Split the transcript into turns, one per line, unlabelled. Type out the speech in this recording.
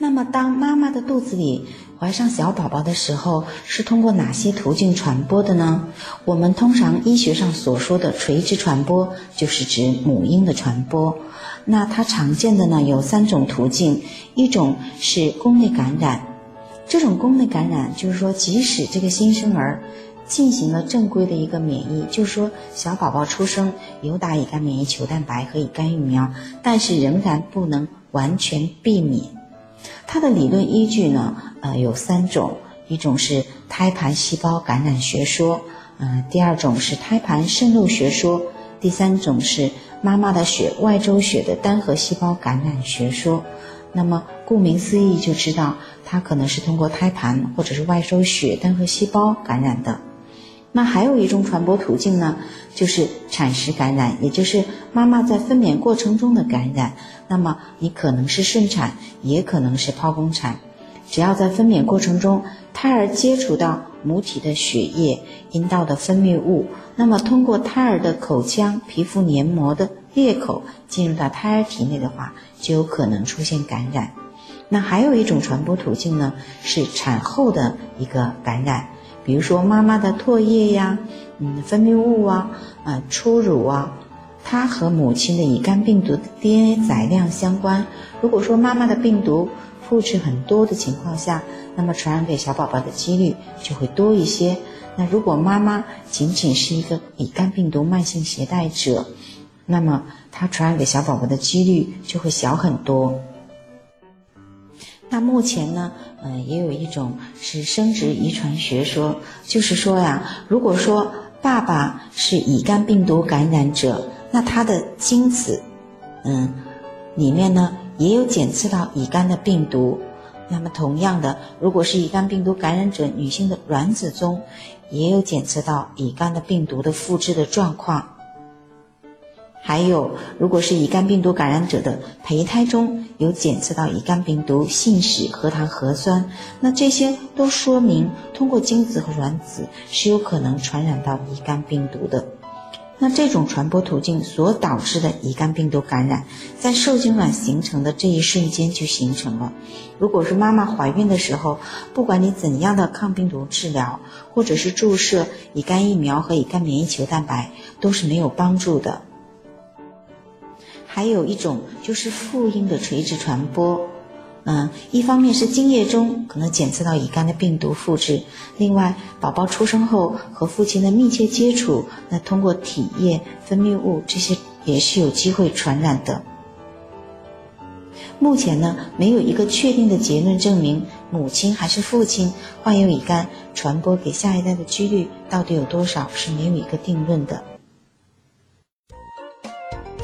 那么，当妈妈的肚子里怀上小宝宝的时候，是通过哪些途径传播的呢？我们通常医学上所说的垂直传播，就是指母婴的传播。那它常见的呢有三种途径，一种是宫内感染，这种宫内感染就是说，即使这个新生儿进行了正规的一个免疫，就是说小宝宝出生有打乙肝免疫球蛋白和乙肝疫苗，但是仍然不能完全避免。它的理论依据呢，呃，有三种，一种是胎盘细胞感染学说，嗯，第二种是胎盘渗漏学说，第三种是妈妈的血外周血的单核细胞感染学说。那么，顾名思义就知道，它可能是通过胎盘或者是外周血单核细胞感染的。那还有一种传播途径呢，就是产时感染，也就是妈妈在分娩过程中的感染。那么你可能是顺产，也可能是剖宫产，只要在分娩过程中，胎儿接触到母体的血液、阴道的分泌物，那么通过胎儿的口腔、皮肤黏膜的裂口进入到胎儿体内的话，就有可能出现感染。那还有一种传播途径呢，是产后的一个感染。比如说妈妈的唾液呀，嗯，分泌物啊，啊，初乳啊，它和母亲的乙肝病毒的 DNA 载量相关。如果说妈妈的病毒复制很多的情况下，那么传染给小宝宝的几率就会多一些。那如果妈妈仅仅是一个乙肝病毒慢性携带者，那么它传染给小宝宝的几率就会小很多。那目前呢，嗯，也有一种是生殖遗传学说，就是说呀，如果说爸爸是乙肝病毒感染者，那他的精子，嗯，里面呢也有检测到乙肝的病毒。那么同样的，如果是乙肝病毒感染者女性的卵子中，也有检测到乙肝的病毒的复制的状况。还有，如果是乙肝病毒感染者的胚胎中有检测到乙肝病毒信使核糖核酸，那这些都说明通过精子和卵子是有可能传染到乙肝病毒的。那这种传播途径所导致的乙肝病毒感染，在受精卵形成的这一瞬间就形成了。如果是妈妈怀孕的时候，不管你怎样的抗病毒治疗，或者是注射乙肝疫苗和乙肝免疫球蛋白，都是没有帮助的。还有一种就是妇婴的垂直传播，嗯，一方面是精液中可能检测到乙肝的病毒复制，另外宝宝出生后和父亲的密切接触，那通过体液、分泌物这些也是有机会传染的。目前呢，没有一个确定的结论证明母亲还是父亲患有乙肝传播给下一代的几率到底有多少，是没有一个定论的。